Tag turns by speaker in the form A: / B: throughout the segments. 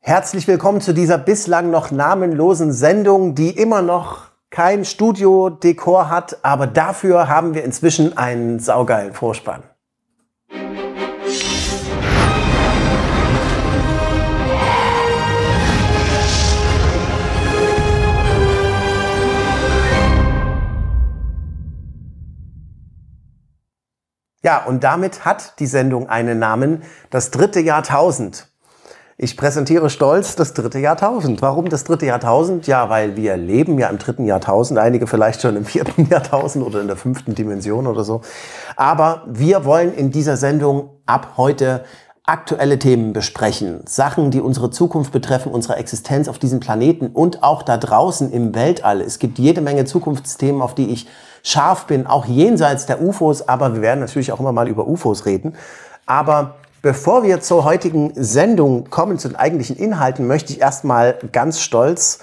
A: Herzlich willkommen zu dieser bislang noch namenlosen Sendung, die immer noch kein Studio-Dekor hat, aber dafür haben wir inzwischen einen saugeilen Vorspann. Ja, und damit hat die Sendung einen Namen, das dritte Jahrtausend. Ich präsentiere stolz das dritte Jahrtausend. Warum das dritte Jahrtausend? Ja, weil wir leben ja im dritten Jahrtausend, einige vielleicht schon im vierten Jahrtausend oder in der fünften Dimension oder so. Aber wir wollen in dieser Sendung ab heute aktuelle Themen besprechen. Sachen, die unsere Zukunft betreffen, unsere Existenz auf diesem Planeten und auch da draußen im Weltall. Es gibt jede Menge Zukunftsthemen, auf die ich scharf bin, auch jenseits der UFOs, aber wir werden natürlich auch immer mal über UFOs reden. Aber Bevor wir zur heutigen Sendung kommen, zu den eigentlichen Inhalten, möchte ich erstmal ganz stolz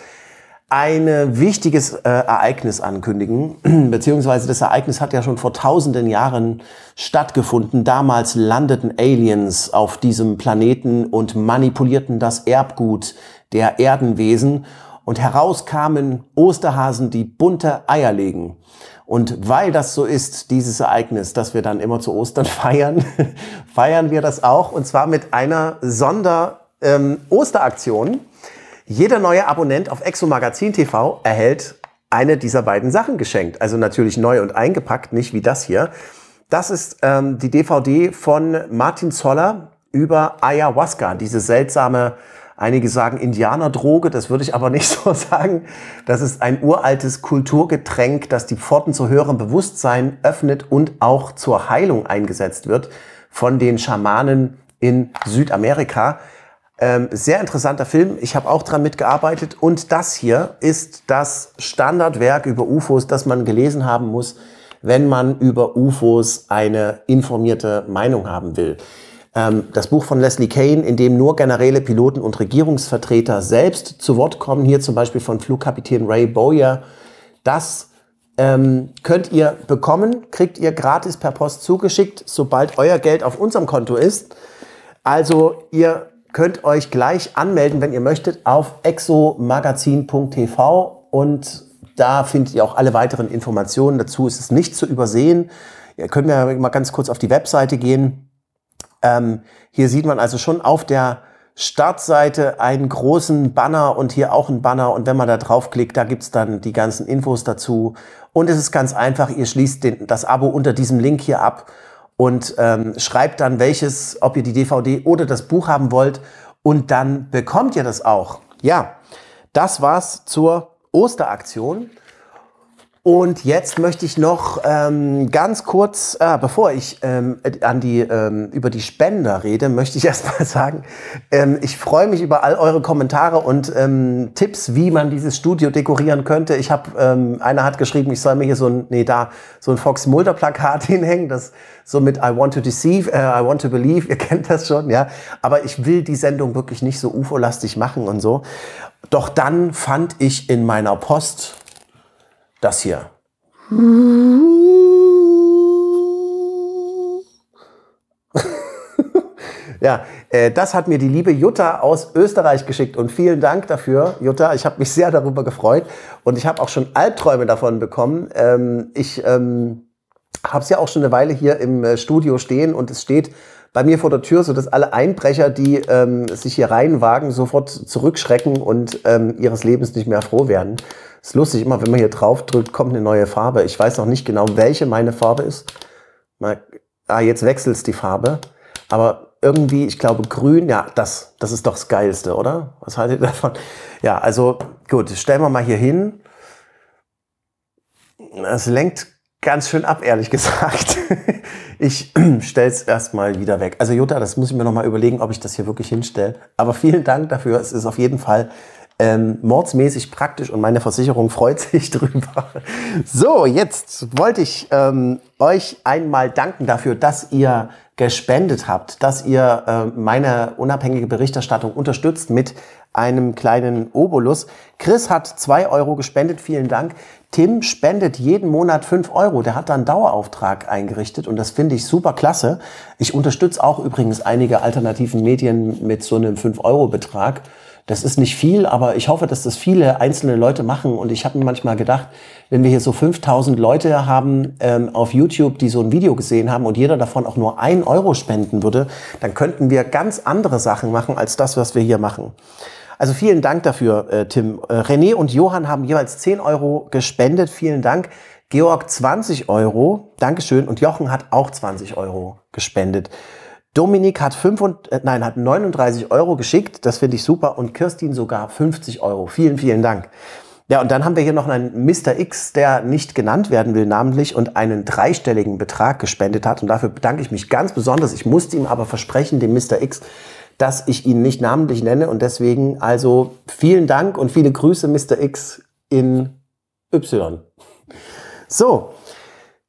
A: ein wichtiges äh, Ereignis ankündigen, beziehungsweise das Ereignis hat ja schon vor tausenden Jahren stattgefunden. Damals landeten Aliens auf diesem Planeten und manipulierten das Erbgut der Erdenwesen und heraus kamen Osterhasen, die bunte Eier legen. Und weil das so ist, dieses Ereignis, das wir dann immer zu Ostern feiern, feiern wir das auch und zwar mit einer Sonder-Osteraktion. Ähm, Jeder neue Abonnent auf Exo Magazin TV erhält eine dieser beiden Sachen geschenkt. Also natürlich neu und eingepackt, nicht wie das hier. Das ist ähm, die DVD von Martin Zoller über Ayahuasca, diese seltsame Einige sagen Indianerdroge, das würde ich aber nicht so sagen. Das ist ein uraltes Kulturgetränk, das die Pforten zu höherem Bewusstsein öffnet und auch zur Heilung eingesetzt wird von den Schamanen in Südamerika. Ähm, sehr interessanter Film. Ich habe auch dran mitgearbeitet. Und das hier ist das Standardwerk über UFOs, das man gelesen haben muss, wenn man über UFOs eine informierte Meinung haben will. Ähm, das Buch von Leslie Kane, in dem nur Generäle, Piloten und Regierungsvertreter selbst zu Wort kommen, hier zum Beispiel von Flugkapitän Ray Bowyer, das ähm, könnt ihr bekommen, kriegt ihr gratis per Post zugeschickt, sobald euer Geld auf unserem Konto ist. Also ihr könnt euch gleich anmelden, wenn ihr möchtet, auf exomagazin.tv und da findet ihr auch alle weiteren Informationen dazu. Ist es nicht zu übersehen. Ihr könnt mir mal ganz kurz auf die Webseite gehen ähm, hier sieht man also schon auf der Startseite einen großen Banner und hier auch einen Banner. Und wenn man da draufklickt, da gibt's dann die ganzen Infos dazu. Und es ist ganz einfach, ihr schließt den, das Abo unter diesem Link hier ab und ähm, schreibt dann welches, ob ihr die DVD oder das Buch haben wollt. Und dann bekommt ihr das auch. Ja, das war's zur Osteraktion. Und jetzt möchte ich noch ähm, ganz kurz, äh, bevor ich ähm, an die, ähm, über die Spender rede, möchte ich erst mal sagen, ähm, ich freue mich über all eure Kommentare und ähm, Tipps, wie man dieses Studio dekorieren könnte. Ich habe, ähm, einer hat geschrieben, ich soll mir hier so ein, nee, da so ein Fox Mulder Plakat hinhängen, das so mit I want to deceive, äh, I want to believe, ihr kennt das schon, ja. Aber ich will die Sendung wirklich nicht so UFO-lastig machen und so. Doch dann fand ich in meiner Post das hier. ja, äh, das hat mir die liebe Jutta aus Österreich geschickt und vielen Dank dafür, Jutta. Ich habe mich sehr darüber gefreut und ich habe auch schon Albträume davon bekommen. Ähm, ich ähm, habe es ja auch schon eine Weile hier im äh, Studio stehen und es steht bei mir vor der Tür, so dass alle Einbrecher, die ähm, sich hier reinwagen, sofort zurückschrecken und ähm, ihres Lebens nicht mehr froh werden. Ist lustig, immer wenn man hier drauf drückt, kommt eine neue Farbe. Ich weiß noch nicht genau, welche meine Farbe ist. Mal, ah, jetzt wechselt die Farbe. Aber irgendwie, ich glaube, grün, ja, das, das ist doch das Geilste, oder? Was haltet ihr davon? Ja, also gut, stellen wir mal hier hin. Es lenkt ganz schön ab, ehrlich gesagt. Ich stelle es erstmal wieder weg. Also Jutta, das muss ich mir nochmal überlegen, ob ich das hier wirklich hinstelle. Aber vielen Dank dafür. Es ist auf jeden Fall ähm, mordsmäßig praktisch und meine Versicherung freut sich drüber. So, jetzt wollte ich ähm, euch einmal danken dafür, dass ihr gespendet habt, dass ihr äh, meine unabhängige Berichterstattung unterstützt mit einem kleinen Obolus. Chris hat zwei Euro gespendet, vielen Dank. Tim spendet jeden Monat fünf Euro. Der hat da einen Dauerauftrag eingerichtet und das finde ich super klasse. Ich unterstütze auch übrigens einige alternativen Medien mit so einem fünf Euro Betrag. Das ist nicht viel, aber ich hoffe, dass das viele einzelne Leute machen. Und ich habe mir manchmal gedacht, wenn wir hier so 5000 Leute haben ähm, auf YouTube, die so ein Video gesehen haben und jeder davon auch nur ein Euro spenden würde, dann könnten wir ganz andere Sachen machen als das, was wir hier machen. Also vielen Dank dafür, äh, Tim. Äh, René und Johann haben jeweils 10 Euro gespendet. Vielen Dank. Georg 20 Euro. Dankeschön. Und Jochen hat auch 20 Euro gespendet. Dominik hat, 5 und, äh, nein, hat 39 Euro geschickt, das finde ich super, und Kirstin sogar 50 Euro. Vielen, vielen Dank. Ja, und dann haben wir hier noch einen Mr. X, der nicht genannt werden will, namentlich und einen dreistelligen Betrag gespendet hat. Und dafür bedanke ich mich ganz besonders. Ich musste ihm aber versprechen, dem Mr. X, dass ich ihn nicht namentlich nenne. Und deswegen also vielen Dank und viele Grüße, Mr. X in Y. So,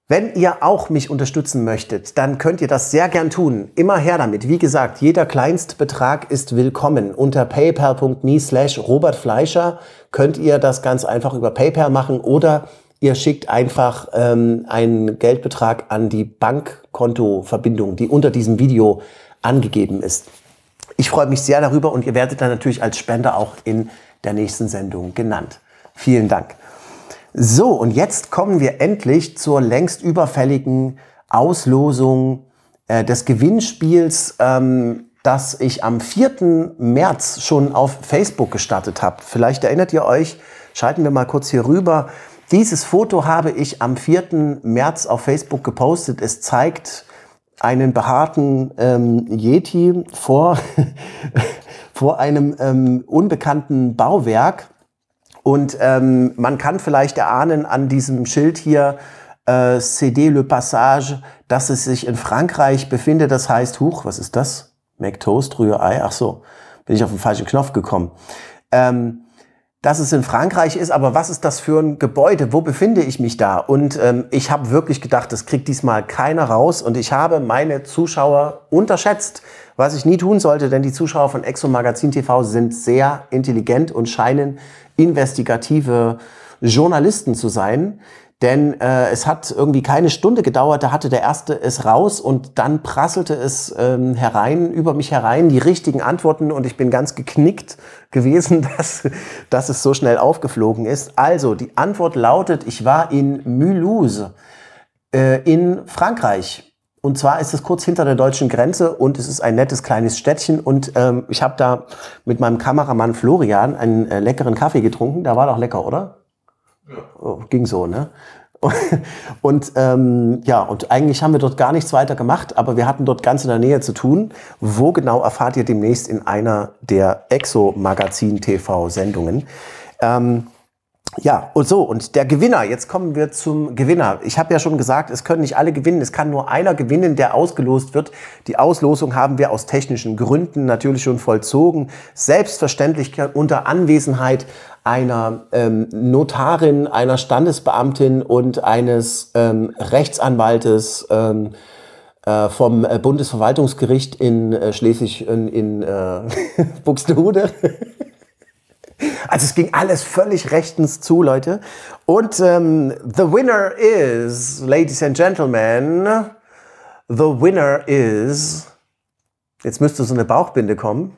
A: wenn ihr auch mich unterstützen möchtet, dann könnt ihr das sehr gern tun. Immer her damit. Wie gesagt, jeder Kleinstbetrag ist willkommen. Unter paypal.me slash Robert Fleischer könnt ihr das ganz einfach über PayPal machen oder ihr schickt einfach ähm, einen Geldbetrag an die Bankkontoverbindung, die unter diesem Video angegeben ist. Ich freue mich sehr darüber und ihr werdet dann natürlich als Spender auch in der nächsten Sendung genannt. Vielen Dank. So, und jetzt kommen wir endlich zur längst überfälligen Auslosung äh, des Gewinnspiels, ähm, das ich am 4. März schon auf Facebook gestartet habe. Vielleicht erinnert ihr euch, schalten wir mal kurz hier rüber. Dieses Foto habe ich am 4. März auf Facebook gepostet. Es zeigt einen behaarten ähm, Yeti vor, vor einem ähm, unbekannten Bauwerk. Und ähm, man kann vielleicht erahnen an diesem Schild hier, äh, CD Le Passage, dass es sich in Frankreich befindet. Das heißt, huch, was ist das? Mac Toast, Rührei. Ach so, bin ich auf den falschen Knopf gekommen. Ähm, dass es in Frankreich ist, aber was ist das für ein Gebäude? Wo befinde ich mich da? Und ähm, ich habe wirklich gedacht, das kriegt diesmal keiner raus und ich habe meine Zuschauer unterschätzt, was ich nie tun sollte, denn die Zuschauer von Exo Magazin TV sind sehr intelligent und scheinen investigative Journalisten zu sein. Denn äh, es hat irgendwie keine Stunde gedauert, da hatte der erste es raus und dann prasselte es ähm, herein, über mich herein, die richtigen Antworten und ich bin ganz geknickt gewesen, dass, dass es so schnell aufgeflogen ist. Also, die Antwort lautet, ich war in Mulhouse äh, in Frankreich. Und zwar ist es kurz hinter der deutschen Grenze und es ist ein nettes kleines Städtchen. Und ähm, ich habe da mit meinem Kameramann Florian einen äh, leckeren Kaffee getrunken. Der war doch lecker, oder? Ja. Oh, ging so, ne? Und ähm, ja, und eigentlich haben wir dort gar nichts weiter gemacht, aber wir hatten dort ganz in der Nähe zu tun. Wo genau erfahrt ihr demnächst in einer der Exo-Magazin-TV-Sendungen. Ähm, ja, und so, und der Gewinner, jetzt kommen wir zum Gewinner. Ich habe ja schon gesagt, es können nicht alle gewinnen, es kann nur einer gewinnen, der ausgelost wird. Die Auslosung haben wir aus technischen Gründen natürlich schon vollzogen. Selbstverständlich unter Anwesenheit einer ähm, Notarin, einer Standesbeamtin und eines ähm, Rechtsanwaltes ähm, äh, vom äh, Bundesverwaltungsgericht in äh, Schleswig in, in äh, Buxtehude. Also es ging alles völlig rechtens zu, Leute. Und ähm, the winner is, ladies and gentlemen, the winner is. Jetzt müsste so eine Bauchbinde kommen.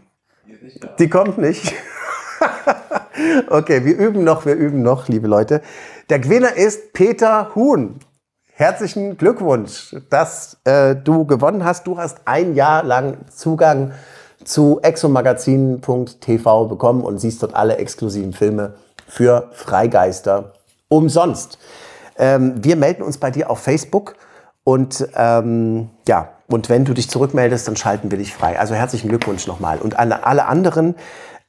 A: Die kommt nicht. okay, wir üben noch, wir üben noch, liebe Leute. Der Gewinner ist Peter Huhn. Herzlichen Glückwunsch, dass äh, du gewonnen hast. Du hast ein Jahr lang Zugang zu exomagazin.tv bekommen und siehst dort alle exklusiven Filme für Freigeister umsonst. Ähm, wir melden uns bei dir auf Facebook und ähm, ja, und wenn du dich zurückmeldest, dann schalten wir dich frei. Also herzlichen Glückwunsch nochmal. Und an alle anderen,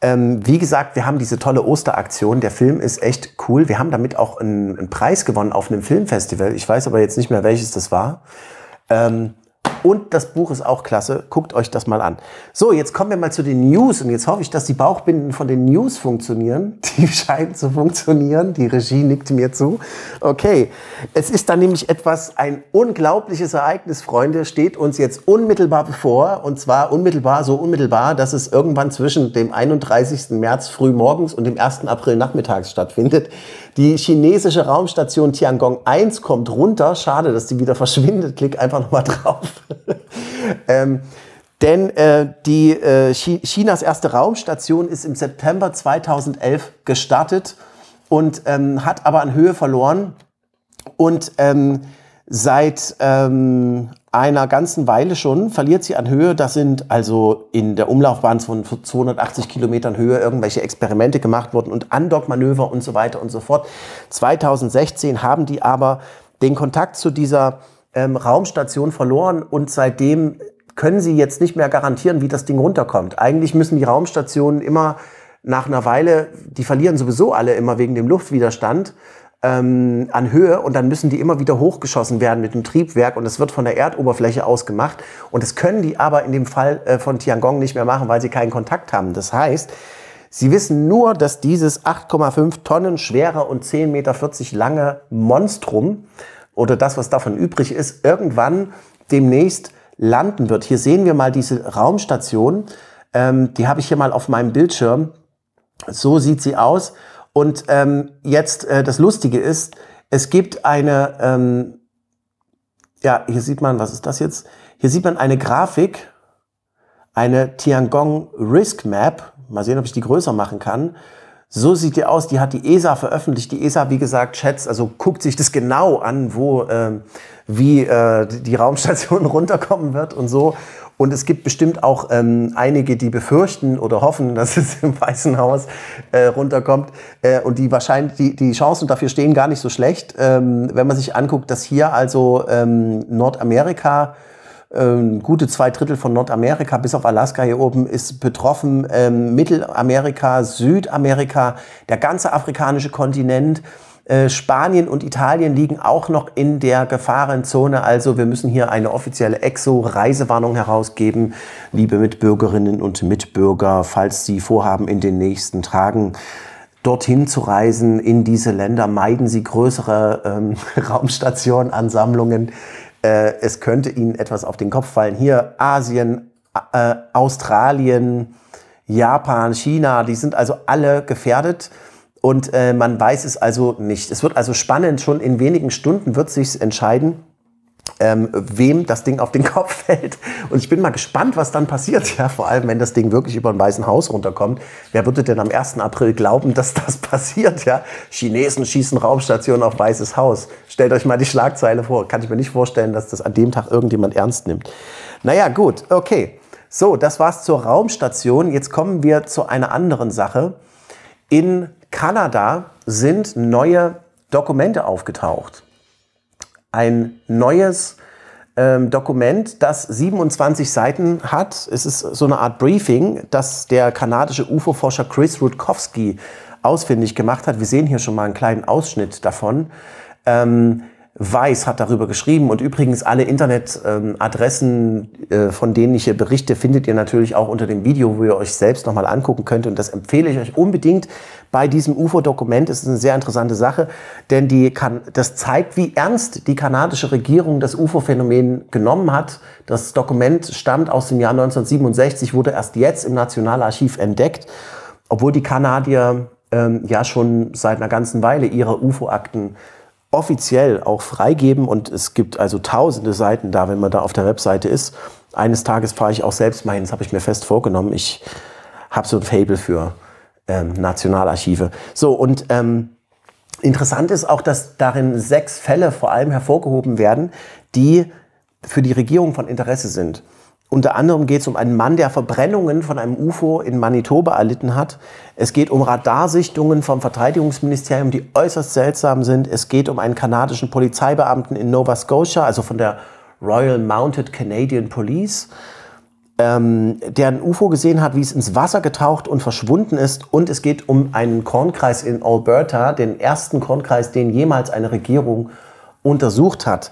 A: ähm, wie gesagt, wir haben diese tolle Osteraktion. Der Film ist echt cool. Wir haben damit auch einen, einen Preis gewonnen auf einem Filmfestival. Ich weiß aber jetzt nicht mehr, welches das war. Ähm, und das Buch ist auch klasse. Guckt euch das mal an. So, jetzt kommen wir mal zu den News. Und jetzt hoffe ich, dass die Bauchbinden von den News funktionieren. Die scheinen zu funktionieren. Die Regie nickt mir zu. Okay. Es ist dann nämlich etwas, ein unglaubliches Ereignis, Freunde, steht uns jetzt unmittelbar bevor. Und zwar unmittelbar, so unmittelbar, dass es irgendwann zwischen dem 31. März frühmorgens und dem 1. April nachmittags stattfindet. Die chinesische Raumstation Tiangong 1 kommt runter. Schade, dass die wieder verschwindet. Klick einfach nochmal drauf. ähm, Denn äh, die äh, Chinas erste Raumstation ist im September 2011 gestartet und ähm, hat aber an Höhe verloren. Und ähm, seit ähm, einer ganzen Weile schon verliert sie an Höhe. Das sind also in der Umlaufbahn von 280 Kilometern Höhe irgendwelche Experimente gemacht worden und Andockmanöver und so weiter und so fort. 2016 haben die aber den Kontakt zu dieser ähm, Raumstation verloren und seitdem können sie jetzt nicht mehr garantieren, wie das Ding runterkommt. Eigentlich müssen die Raumstationen immer nach einer Weile, die verlieren sowieso alle immer wegen dem Luftwiderstand ähm, an Höhe und dann müssen die immer wieder hochgeschossen werden mit dem Triebwerk und es wird von der Erdoberfläche aus gemacht. Und das können die aber in dem Fall äh, von Tiangong nicht mehr machen, weil sie keinen Kontakt haben. Das heißt, sie wissen nur, dass dieses 8,5 Tonnen schwere und 10,40 Meter lange Monstrum oder das, was davon übrig ist, irgendwann demnächst landen wird. Hier sehen wir mal diese Raumstation. Ähm, die habe ich hier mal auf meinem Bildschirm. So sieht sie aus. Und ähm, jetzt äh, das Lustige ist, es gibt eine, ähm, ja, hier sieht man, was ist das jetzt? Hier sieht man eine Grafik, eine Tiangong Risk Map. Mal sehen, ob ich die größer machen kann. So sieht die aus. Die hat die ESA veröffentlicht. Die ESA, wie gesagt, schätzt, also guckt sich das genau an, wo, äh, wie äh, die Raumstation runterkommen wird und so. Und es gibt bestimmt auch ähm, einige, die befürchten oder hoffen, dass es im Weißen Haus äh, runterkommt. Äh, und die wahrscheinlich, die, die Chancen dafür stehen gar nicht so schlecht. Ähm, wenn man sich anguckt, dass hier also ähm, Nordamerika ähm, gute zwei Drittel von Nordamerika bis auf Alaska hier oben ist betroffen. Ähm, Mittelamerika, Südamerika, der ganze afrikanische Kontinent. Äh, Spanien und Italien liegen auch noch in der Gefahrenzone. Also wir müssen hier eine offizielle EXO-Reisewarnung herausgeben. Liebe Mitbürgerinnen und Mitbürger, falls Sie vorhaben, in den nächsten Tagen dorthin zu reisen, in diese Länder, meiden Sie größere ähm, Raumstationenansammlungen äh, es könnte ihnen etwas auf den Kopf fallen. Hier Asien, äh, Australien, Japan, China, die sind also alle gefährdet und äh, man weiß es also nicht. Es wird also spannend, schon in wenigen Stunden wird sich entscheiden, ähm, wem das Ding auf den Kopf fällt. Und ich bin mal gespannt, was dann passiert. Ja, vor allem, wenn das Ding wirklich über ein Weißen Haus runterkommt. Wer würde denn am 1. April glauben, dass das passiert? Ja, Chinesen schießen Raumstationen auf Weißes Haus. Stellt euch mal die Schlagzeile vor. Kann ich mir nicht vorstellen, dass das an dem Tag irgendjemand ernst nimmt. Naja, gut, okay. So, das war's zur Raumstation. Jetzt kommen wir zu einer anderen Sache. In Kanada sind neue Dokumente aufgetaucht ein neues ähm, Dokument, das 27 Seiten hat. Es ist so eine Art Briefing, das der kanadische UFO-Forscher Chris Rutkowski ausfindig gemacht hat. Wir sehen hier schon mal einen kleinen Ausschnitt davon. Ähm, Weiß hat darüber geschrieben und übrigens alle Internetadressen, äh, von denen ich hier berichte, findet ihr natürlich auch unter dem Video, wo ihr euch selbst nochmal angucken könnt und das empfehle ich euch unbedingt bei diesem UFO-Dokument. Es ist eine sehr interessante Sache, denn die kann, das zeigt, wie ernst die kanadische Regierung das UFO-Phänomen genommen hat. Das Dokument stammt aus dem Jahr 1967, wurde erst jetzt im Nationalarchiv entdeckt, obwohl die Kanadier ähm, ja schon seit einer ganzen Weile ihre UFO-Akten offiziell auch freigeben und es gibt also tausende Seiten da, wenn man da auf der Webseite ist. Eines Tages fahre ich auch selbst mal hin, das habe ich mir fest vorgenommen. Ich habe so ein Fable für ähm, Nationalarchive. So, und ähm, interessant ist auch, dass darin sechs Fälle vor allem hervorgehoben werden, die für die Regierung von Interesse sind. Unter anderem geht es um einen Mann, der Verbrennungen von einem UFO in Manitoba erlitten hat. Es geht um Radarsichtungen vom Verteidigungsministerium, die äußerst seltsam sind. Es geht um einen kanadischen Polizeibeamten in Nova Scotia, also von der Royal Mounted Canadian Police, ähm, der ein UFO gesehen hat, wie es ins Wasser getaucht und verschwunden ist. Und es geht um einen Kornkreis in Alberta, den ersten Kornkreis, den jemals eine Regierung untersucht hat.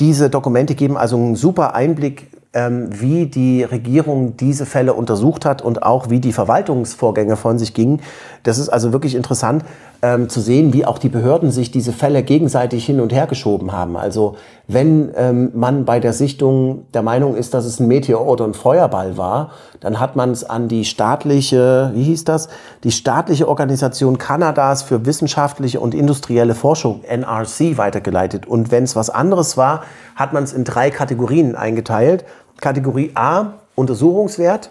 A: Diese Dokumente geben also einen super Einblick wie die Regierung diese Fälle untersucht hat und auch wie die Verwaltungsvorgänge von sich gingen. Das ist also wirklich interessant ähm, zu sehen, wie auch die Behörden sich diese Fälle gegenseitig hin und her geschoben haben. Also wenn ähm, man bei der Sichtung der Meinung ist, dass es ein Meteor oder ein Feuerball war, dann hat man es an die staatliche, wie hieß das, die staatliche Organisation Kanadas für wissenschaftliche und industrielle Forschung, NRC, weitergeleitet. Und wenn es was anderes war, hat man es in drei Kategorien eingeteilt. Kategorie A untersuchungswert.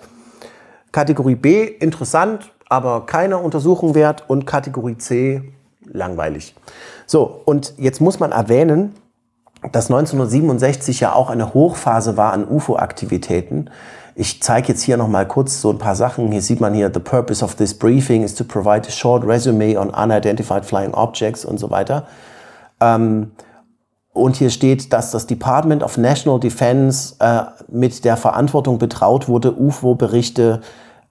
A: Kategorie B, interessant, aber keine Untersuchung wert. Und Kategorie C, langweilig. So, und jetzt muss man erwähnen, dass 1967 ja auch eine Hochphase war an UFO-Aktivitäten. Ich zeige jetzt hier noch mal kurz so ein paar Sachen. Hier sieht man hier, the purpose of this briefing is to provide a short resume on unidentified flying objects und so weiter. Ähm, und hier steht, dass das Department of National Defense äh, mit der Verantwortung betraut wurde, UFO-Berichte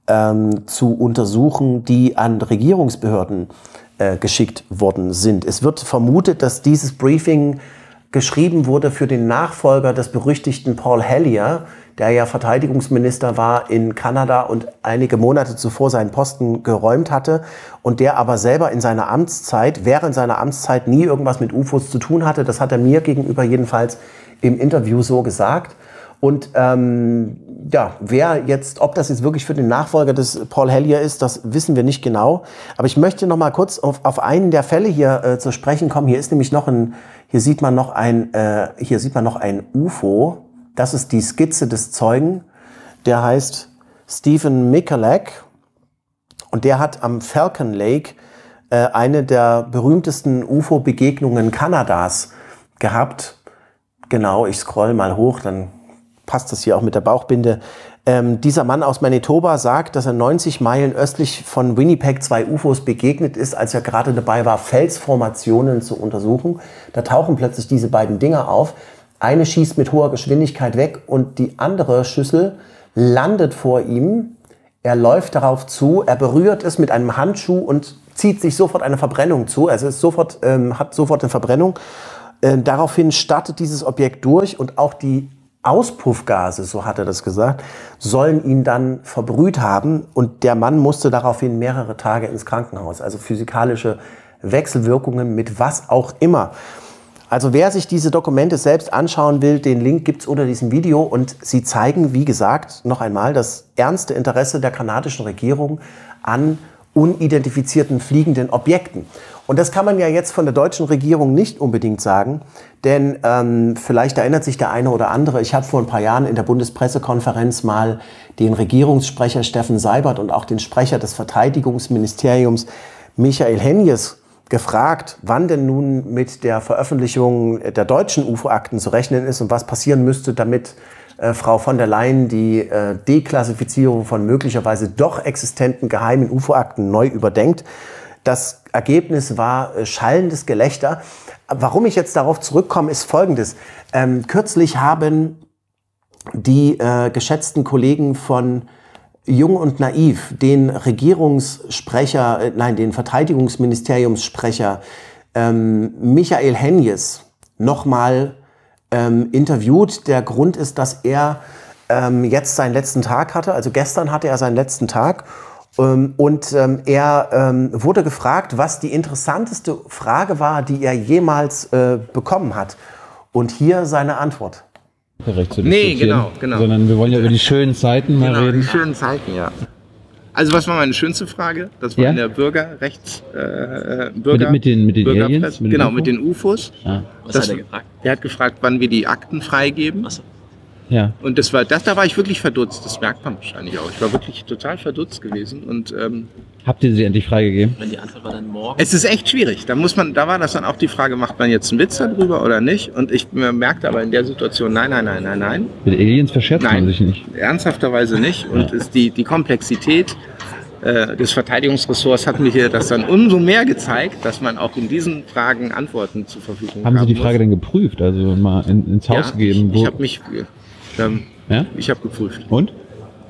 A: ähm, zu untersuchen, die an Regierungsbehörden äh, geschickt worden sind. Es wird vermutet, dass dieses Briefing geschrieben wurde für den Nachfolger des berüchtigten Paul Hellier, der ja Verteidigungsminister war in Kanada und einige Monate zuvor seinen Posten geräumt hatte und der aber selber in seiner Amtszeit, während seiner Amtszeit nie irgendwas mit UFOs zu tun hatte. Das hat er mir gegenüber jedenfalls im Interview so gesagt. Und ähm, ja, wer jetzt, ob das jetzt wirklich für den Nachfolger des Paul Hellier ist, das wissen wir nicht genau. Aber ich möchte noch mal kurz auf, auf einen der Fälle hier äh, zu sprechen kommen. Hier ist nämlich noch ein, hier sieht man noch ein, äh, hier sieht man noch ein UFO. Das ist die Skizze des Zeugen. Der heißt Stephen Mikulak und der hat am Falcon Lake äh, eine der berühmtesten UFO-Begegnungen Kanadas gehabt. Genau, ich scroll mal hoch, dann passt das hier auch mit der Bauchbinde. Ähm, dieser Mann aus Manitoba sagt, dass er 90 Meilen östlich von Winnipeg zwei UFOs begegnet ist, als er gerade dabei war, Felsformationen zu untersuchen. Da tauchen plötzlich diese beiden Dinger auf. Eine schießt mit hoher Geschwindigkeit weg und die andere Schüssel landet vor ihm. Er läuft darauf zu, er berührt es mit einem Handschuh und zieht sich sofort eine Verbrennung zu. Also es sofort, ähm, hat sofort eine Verbrennung. Äh, daraufhin startet dieses Objekt durch und auch die Auspuffgase, so hat er das gesagt, sollen ihn dann verbrüht haben und der Mann musste daraufhin mehrere Tage ins Krankenhaus. Also physikalische Wechselwirkungen mit was auch immer. Also wer sich diese Dokumente selbst anschauen will, den Link gibt's unter diesem Video und sie zeigen, wie gesagt, noch einmal das ernste Interesse der kanadischen Regierung an unidentifizierten fliegenden Objekten. Und das kann man ja jetzt von der deutschen Regierung nicht unbedingt sagen, denn ähm, vielleicht erinnert sich der eine oder andere, ich habe vor ein paar Jahren in der Bundespressekonferenz mal den Regierungssprecher Steffen Seibert und auch den Sprecher des Verteidigungsministeriums Michael Henjes gefragt, wann denn nun mit der Veröffentlichung der deutschen UFO-Akten zu rechnen ist und was passieren müsste, damit äh, Frau von der Leyen die äh, Deklassifizierung von möglicherweise doch existenten geheimen UFO-Akten neu überdenkt. Das Ergebnis war äh, schallendes Gelächter. Warum ich jetzt darauf zurückkomme, ist Folgendes. Ähm, kürzlich haben die äh, geschätzten Kollegen von Jung und Naiv den Regierungssprecher, äh, nein, den Verteidigungsministeriumssprecher ähm, Michael Henjes nochmal ähm, interviewt. Der Grund ist, dass er ähm, jetzt seinen letzten Tag hatte. Also gestern hatte er seinen letzten Tag. Ähm, und ähm, er ähm, wurde gefragt, was die interessanteste Frage war, die er jemals äh, bekommen hat. Und hier seine Antwort.
B: Recht zu nee, genau, genau. Sondern wir wollen ja über die schönen Zeiten mal genau, reden.
C: Die schönen Zeiten, ja. Also was war meine schönste Frage? Das war ja? in der Bürgerrechts äh,
B: Bürger, mit, mit den mit den Aliens,
C: mit genau mit den UFOs. Ah. Was das, hat er gefragt? Er hat gefragt, wann wir die Akten freigeben. So. Ja. Und das war, das, da war ich wirklich verdutzt. Das merkt man wahrscheinlich auch. Ich war wirklich total verdutzt gewesen. Und, ähm,
B: Habt ihr sie endlich freigegeben?
C: Wenn die Antwort war dann morgen. Es ist echt schwierig. Da muss man, da war das dann auch die Frage, macht man jetzt einen Witz darüber oder nicht? Und ich merkte aber in der Situation, nein, nein, nein, nein, nein.
B: Mit Aliens verscherzt nein, man sich nicht.
C: Ernsthafterweise nicht. Und ja. ist die, die Komplexität äh, des Verteidigungsressorts hat mir hier das dann umso mehr gezeigt, dass man auch in diesen Fragen Antworten zur Verfügung
B: hat. Haben Sie die Frage muss. denn geprüft, also mal in, ins Haus ja, gegeben?
C: Ich, ich habe mich, ähm, ja? ich habe geprüft.
B: Und?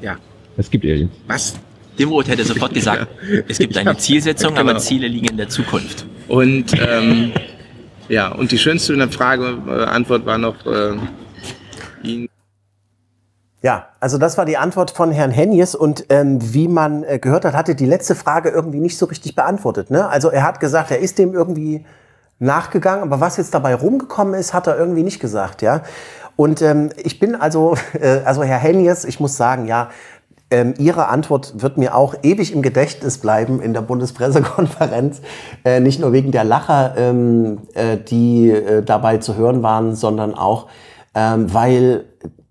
C: Ja.
B: Es gibt Aliens.
C: Was?
D: Dimroth hätte sofort gesagt, ja. es gibt eine Zielsetzung, genau. aber Ziele liegen in der Zukunft.
C: Und ähm, ja, und die schönste Frage, äh, Antwort war noch äh,
A: ihn ja, also das war die Antwort von Herrn Hennies und ähm, wie man äh, gehört hat, hatte die letzte Frage irgendwie nicht so richtig beantwortet. Ne? Also er hat gesagt, er ist dem irgendwie nachgegangen, aber was jetzt dabei rumgekommen ist, hat er irgendwie nicht gesagt. Ja, und ähm, ich bin also, äh, also Herr Hennies, ich muss sagen, ja, ähm, Ihre Antwort wird mir auch ewig im Gedächtnis bleiben in der Bundespressekonferenz. Äh, nicht nur wegen der Lacher, ähm, äh, die äh, dabei zu hören waren, sondern auch, ähm, weil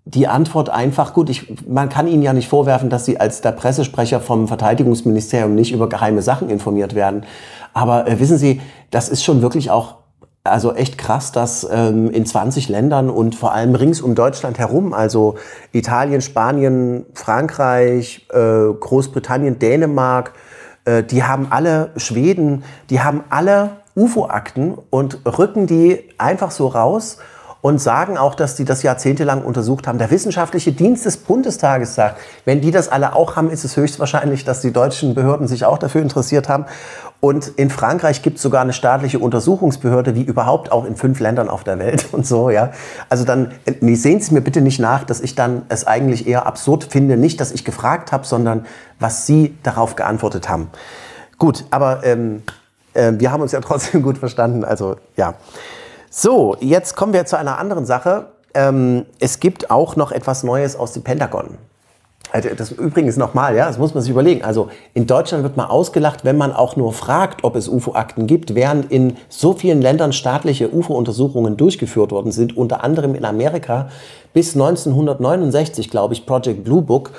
A: die Antwort einfach, gut, ich, man kann Ihnen ja nicht vorwerfen, dass Sie als der Pressesprecher vom Verteidigungsministerium nicht über geheime Sachen informiert werden. Aber äh, wissen Sie, das ist schon wirklich auch also echt krass, dass ähm, in 20 Ländern und vor allem rings um Deutschland herum, also Italien, Spanien, Frankreich, äh, Großbritannien, Dänemark, äh, die haben alle Schweden, die haben alle UFO-Akten und rücken die einfach so raus und sagen auch, dass die das jahrzehntelang untersucht haben. Der wissenschaftliche Dienst des Bundestages sagt, wenn die das alle auch haben, ist es höchstwahrscheinlich, dass die deutschen Behörden sich auch dafür interessiert haben. Und in Frankreich gibt es sogar eine staatliche Untersuchungsbehörde, wie überhaupt auch in fünf Ländern auf der Welt und so, ja. Also dann, nee, sehen Sie mir bitte nicht nach, dass ich dann es eigentlich eher absurd finde, nicht, dass ich gefragt habe, sondern was Sie darauf geantwortet haben. Gut, aber ähm, äh, wir haben uns ja trotzdem gut verstanden, also ja. So, jetzt kommen wir zu einer anderen Sache. Ähm, es gibt auch noch etwas Neues aus dem Pentagon. Also das übrigens nochmal, ja, das muss man sich überlegen. Also in Deutschland wird man ausgelacht, wenn man auch nur fragt, ob es UFO-Akten gibt, während in so vielen Ländern staatliche UFO-Untersuchungen durchgeführt worden sind, unter anderem in Amerika bis 1969, glaube ich, Project Blue Book.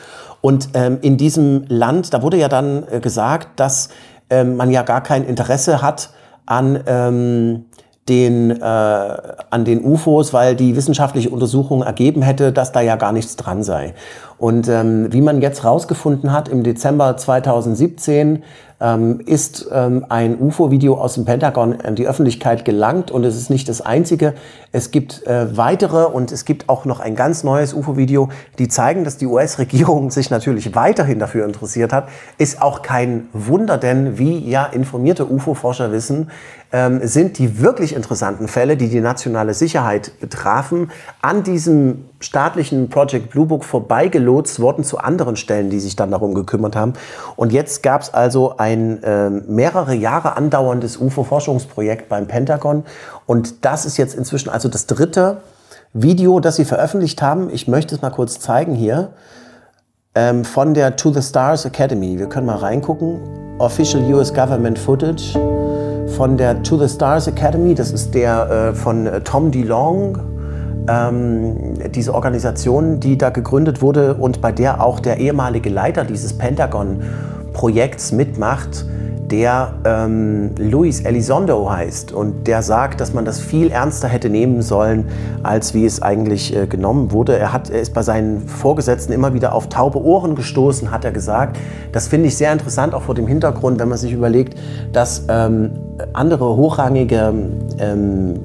A: Und ähm, in diesem Land, da wurde ja dann äh, gesagt, dass ähm, man ja gar kein Interesse hat an ähm, den, äh, an den UFOs, weil die wissenschaftliche Untersuchung ergeben hätte, dass da ja gar nichts dran sei. Und ähm, wie man jetzt rausgefunden hat, im Dezember 2017 ähm, ist ähm, ein UFO-Video aus dem Pentagon in die Öffentlichkeit gelangt und es ist nicht das einzige. Es gibt äh, weitere und es gibt auch noch ein ganz neues UFO-Video, die zeigen, dass die US-Regierung sich natürlich weiterhin dafür interessiert hat. Ist auch kein Wunder, denn wie ja informierte UFO-Forscher wissen, ähm, sind die wirklich interessanten Fälle, die die nationale Sicherheit betrafen, an diesem staatlichen Project Blue Book vorbeigelotst worden zu anderen Stellen, die sich dann darum gekümmert haben. Und jetzt gab es also ein äh, mehrere Jahre andauerndes UFO-Forschungsprojekt beim Pentagon. Und das ist jetzt inzwischen also das dritte Video, das sie veröffentlicht haben. Ich möchte es mal kurz zeigen hier. Ähm, von der To the Stars Academy. Wir können mal reingucken. Official US Government Footage von der To the Stars Academy. Das ist der äh, von äh, Tom DeLong, ähm, diese Organisation, die da gegründet wurde und bei der auch der ehemalige Leiter dieses Pentagon-Projekts mitmacht, der ähm, Luis Elizondo heißt und der sagt, dass man das viel ernster hätte nehmen sollen, als wie es eigentlich äh, genommen wurde. Er, hat, er ist bei seinen Vorgesetzten immer wieder auf taube Ohren gestoßen, hat er gesagt. Das finde ich sehr interessant, auch vor dem Hintergrund, wenn man sich überlegt, dass ähm, andere hochrangige ähm,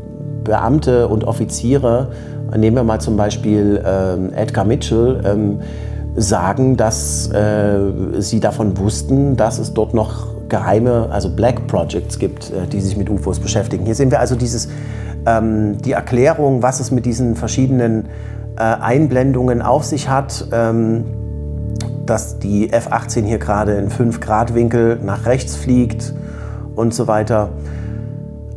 A: Beamte und Offiziere, nehmen wir mal zum Beispiel ähm, Edgar Mitchell, ähm, sagen, dass äh, sie davon wussten, dass es dort noch geheime, also Black Projects gibt, äh, die sich mit UFOs beschäftigen. Hier sehen wir also dieses, ähm, die Erklärung, was es mit diesen verschiedenen äh, Einblendungen auf sich hat, ähm, dass die F-18 hier gerade in 5 Grad Winkel nach rechts fliegt und so weiter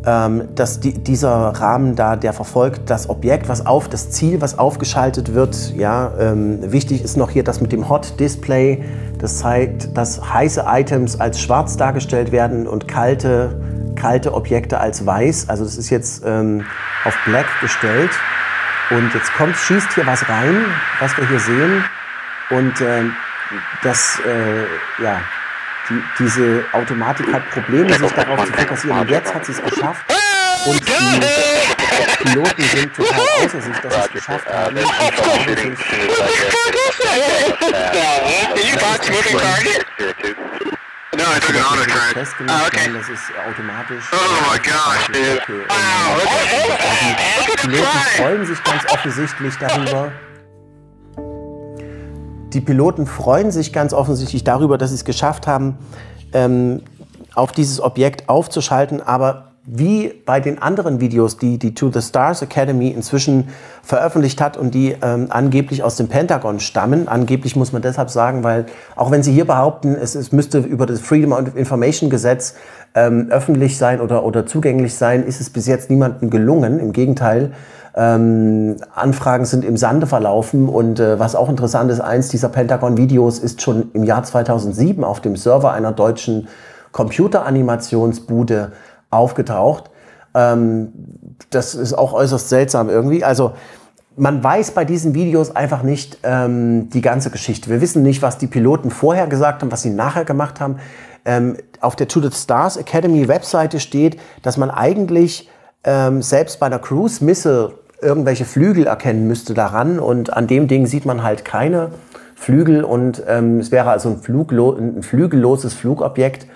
A: dass die, dieser Rahmen da, der verfolgt das Objekt, was auf, das Ziel, was aufgeschaltet wird. Ja, ähm, wichtig ist noch hier das mit dem Hot Display. Das zeigt, dass heiße Items als schwarz dargestellt werden und kalte, kalte Objekte als weiß. Also das ist jetzt ähm, auf Black gestellt. Und jetzt kommt, schießt hier was rein, was wir hier sehen. Und äh, das, äh, ja, die, diese Automatik hat Probleme, sich darauf zu fokussieren. Und jetzt hat sie es geschafft. Und die Piloten sind total außer sich, dass sie es geschafft haben. Und
E: No, I took an auto track.
A: Oh, okay. Das ist automatisch.
E: Oh my gosh, dude. Wow,
A: look at, Die Piloten freuen sich ganz offensichtlich darüber, die Piloten freuen sich ganz offensichtlich darüber, dass sie es geschafft haben, ähm, auf dieses Objekt aufzuschalten. Aber wie bei den anderen Videos, die die To the Stars Academy inzwischen veröffentlicht hat und die ähm, angeblich aus dem Pentagon stammen, angeblich muss man deshalb sagen, weil auch wenn sie hier behaupten, es, es müsste über das Freedom of Information Gesetz ähm, öffentlich sein oder, oder zugänglich sein, ist es bis jetzt niemandem gelungen. Im Gegenteil, ähm, Anfragen sind im Sande verlaufen und äh, was auch interessant ist, eins dieser Pentagon-Videos ist schon im Jahr 2007 auf dem Server einer deutschen man weiß bei diesen Videos einfach nicht ähm, die ganze Geschichte. Wir wissen nicht, was die Piloten vorher gesagt haben, was sie nachher gemacht haben. Ähm, auf der To the Stars Academy Webseite steht, dass man eigentlich ähm, selbst bei einer Cruise Missile irgendwelche Flügel erkennen müsste daran und an dem Ding sieht man halt keine Flügel und ähm, es wäre also ein, Fluglo ein flügelloses Flugobjekt.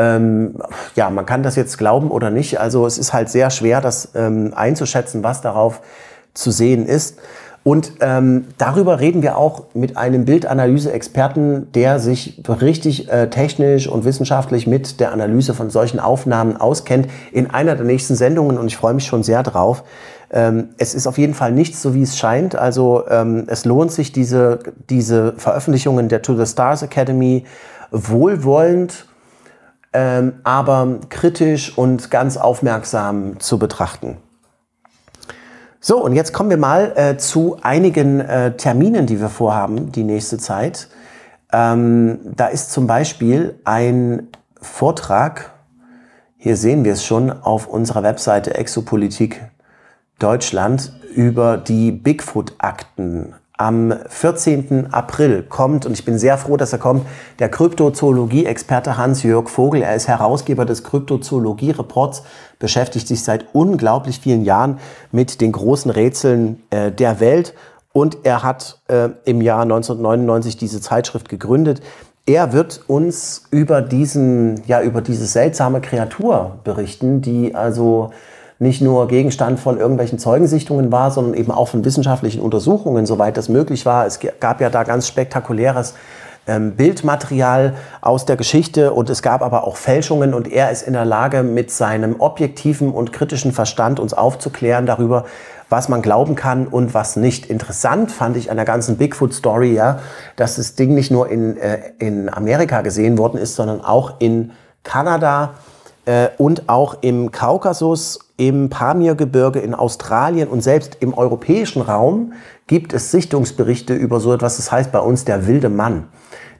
A: Ähm, ja, man kann das jetzt glauben oder nicht. Also es ist halt sehr schwer, das ähm, einzuschätzen, was darauf zu sehen ist. Und ähm, darüber reden wir auch mit einem Bildanalyse-Experten, der sich richtig äh, technisch und wissenschaftlich mit der Analyse von solchen Aufnahmen auskennt, in einer der nächsten Sendungen. Und ich freue mich schon sehr drauf. Ähm, es ist auf jeden Fall nichts so, wie es scheint. Also ähm, es lohnt sich, diese, diese Veröffentlichungen der To the Stars Academy wohlwollend, ähm, aber kritisch und ganz aufmerksam zu betrachten. So, und jetzt kommen wir mal äh, zu einigen äh, Terminen, die wir vorhaben, die nächste Zeit. Ähm, da ist zum Beispiel ein Vortrag, hier sehen wir es schon, auf unserer Webseite Exopolitik Deutschland über die Bigfoot-Akten am 14. April kommt, und ich bin sehr froh, dass er kommt, der Kryptozoologie-Experte Hans-Jörg Vogel. Er ist Herausgeber des Kryptozoologie-Reports, beschäftigt sich seit unglaublich vielen Jahren mit den großen Rätseln äh, der Welt. Und er hat äh, im Jahr 1999 diese Zeitschrift gegründet. Er wird uns über diesen, ja, über diese seltsame Kreatur berichten, die also nicht nur Gegenstand von irgendwelchen Zeugensichtungen war, sondern eben auch von wissenschaftlichen Untersuchungen, soweit das möglich war. Es gab ja da ganz spektakuläres ähm, Bildmaterial aus der Geschichte und es gab aber auch Fälschungen und er ist in der Lage, mit seinem objektiven und kritischen Verstand uns aufzuklären darüber, was man glauben kann und was nicht. Interessant fand ich an der ganzen Bigfoot-Story, ja, dass das Ding nicht nur in, äh, in Amerika gesehen worden ist, sondern auch in Kanada und auch im Kaukasus im Pamirgebirge in Australien und selbst im europäischen Raum gibt es Sichtungsberichte über so etwas, das heißt bei uns der wilde Mann.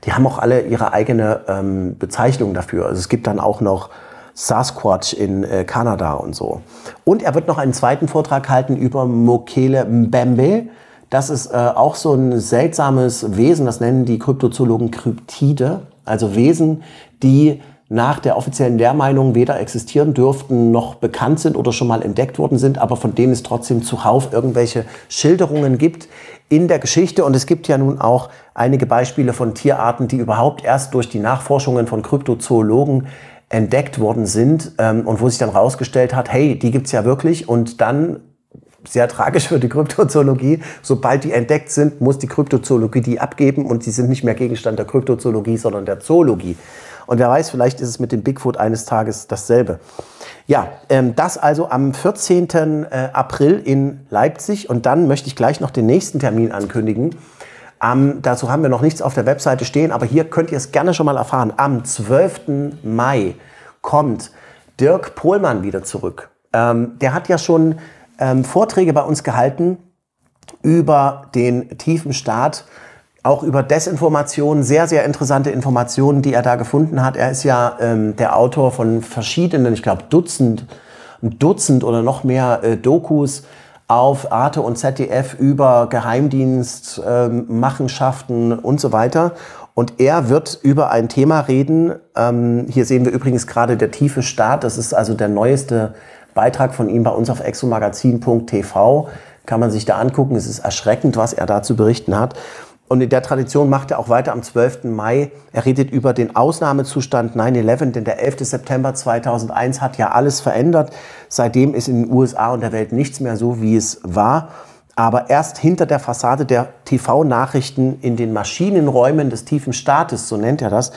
A: Die haben auch alle ihre eigene ähm, Bezeichnung dafür. Also es gibt dann auch noch Sasquatch in äh, Kanada und so. Und er wird noch einen zweiten Vortrag halten über Mokele Mbembe. Das ist äh, auch so ein seltsames Wesen, das nennen die Kryptozoologen Kryptide, also Wesen, die nach der offiziellen Lehrmeinung weder existieren dürften noch bekannt sind oder schon mal entdeckt worden sind, aber von denen es trotzdem zuhauf irgendwelche Schilderungen gibt in der Geschichte. Und es gibt ja nun auch einige Beispiele von Tierarten, die überhaupt erst durch die Nachforschungen von Kryptozoologen entdeckt worden sind ähm, und wo sich dann rausgestellt hat, hey, die gibt's ja wirklich und dann sehr tragisch für die Kryptozoologie. Sobald die entdeckt sind, muss die Kryptozoologie die abgeben und sie sind nicht mehr Gegenstand der Kryptozoologie, sondern der Zoologie. Und wer weiß, vielleicht ist es mit dem Bigfoot eines Tages dasselbe. Ja, ähm, das also am 14. Äh, April in Leipzig. Und dann möchte ich gleich noch den nächsten Termin ankündigen. Ähm, dazu haben wir noch nichts auf der Webseite stehen, aber hier könnt ihr es gerne schon mal erfahren. Am 12. Mai kommt Dirk Pohlmann wieder zurück. Ähm, der hat ja schon ähm, Vorträge bei uns gehalten über den tiefen Staat auch über Desinformation, sehr, sehr interessante Informationen, die er da gefunden hat. Er ist ja ähm, der Autor von verschiedenen, ich glaube Dutzend, Dutzend oder noch mehr äh, Dokus auf Arte und ZDF über Geheimdienst, ähm, und so weiter. Und er wird über ein Thema reden. Ähm, hier sehen wir übrigens gerade der tiefe Staat. Das ist also der neueste Beitrag von ihm bei uns auf exomagazin.tv. Kann man sich da angucken. Es ist erschreckend, was er da zu berichten hat. Und in der Tradition macht er auch weiter am 12. Mai. Er redet über den Ausnahmezustand 9-11, denn der 11. September 2001 hat ja alles verändert. Seitdem ist in den USA und der Welt nichts mehr so, wie es war. Aber erst hinter der Fassade der TV-Nachrichten in den Maschinenräumen des tiefen Staates, so nennt er das,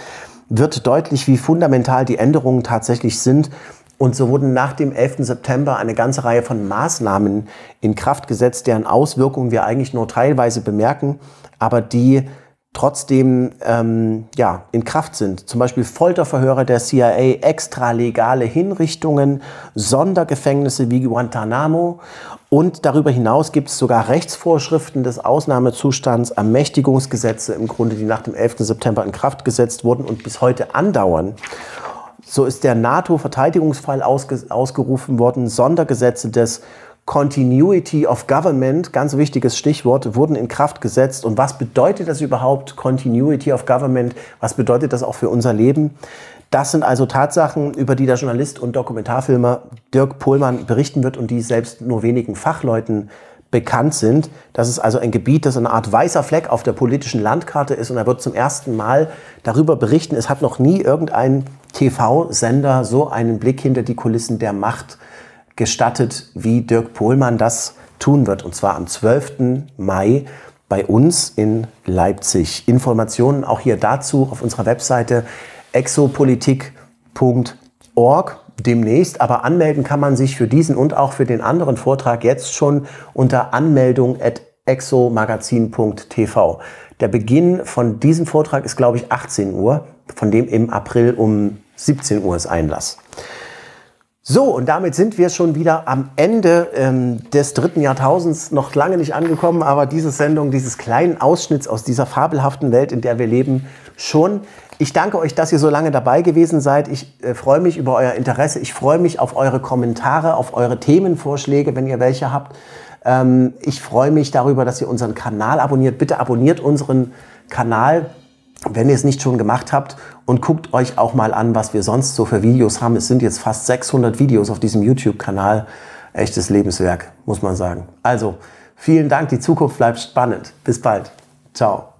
A: wird deutlich, wie fundamental die Änderungen tatsächlich sind. Und so wurden nach dem 11. September eine ganze Reihe von Maßnahmen in Kraft gesetzt, deren Auswirkungen wir eigentlich nur teilweise bemerken aber die trotzdem ähm, ja, in Kraft sind. Zum Beispiel Folterverhöre der CIA, extralegale Hinrichtungen, Sondergefängnisse wie Guantanamo und darüber hinaus gibt es sogar Rechtsvorschriften des Ausnahmezustands, Ermächtigungsgesetze im Grunde, die nach dem 11. September in Kraft gesetzt wurden und bis heute andauern. So ist der NATO-Verteidigungsfall ausge ausgerufen worden, Sondergesetze des Continuity of Government, ganz wichtiges Stichwort, wurden in Kraft gesetzt. Und was bedeutet das überhaupt, Continuity of Government? Was bedeutet das auch für unser Leben? Das sind also Tatsachen, über die der Journalist und Dokumentarfilmer Dirk Pohlmann berichten wird und die selbst nur wenigen Fachleuten bekannt sind. Das ist also ein Gebiet, das eine Art weißer Fleck auf der politischen Landkarte ist und er wird zum ersten Mal darüber berichten. Es hat noch nie irgendein TV-Sender so einen Blick hinter die Kulissen der Macht gestattet, wie Dirk Pohlmann das tun wird. Und zwar am 12. Mai bei uns in Leipzig. Informationen auch hier dazu auf unserer Webseite exopolitik.org demnächst. Aber anmelden kann man sich für diesen und auch für den anderen Vortrag jetzt schon unter anmeldung at exomagazin.tv. Der Beginn von diesem Vortrag ist, glaube ich, 18 Uhr, von dem im April um 17 Uhr ist Einlass. So, und damit sind wir schon wieder am Ende ähm, des dritten Jahrtausends, noch lange nicht angekommen, aber diese Sendung, dieses kleinen Ausschnitts aus dieser fabelhaften Welt, in der wir leben, schon. Ich danke euch, dass ihr so lange dabei gewesen seid. Ich äh, freue mich über euer Interesse. Ich freue mich auf eure Kommentare, auf eure Themenvorschläge, wenn ihr welche habt. Ähm, ich freue mich darüber, dass ihr unseren Kanal abonniert. Bitte abonniert unseren Kanal wenn ihr es nicht schon gemacht habt und guckt euch auch mal an, was wir sonst so für Videos haben. Es sind jetzt fast 600 Videos auf diesem YouTube-Kanal. Echtes Lebenswerk, muss man sagen. Also, vielen Dank. Die Zukunft bleibt spannend. Bis bald. Ciao.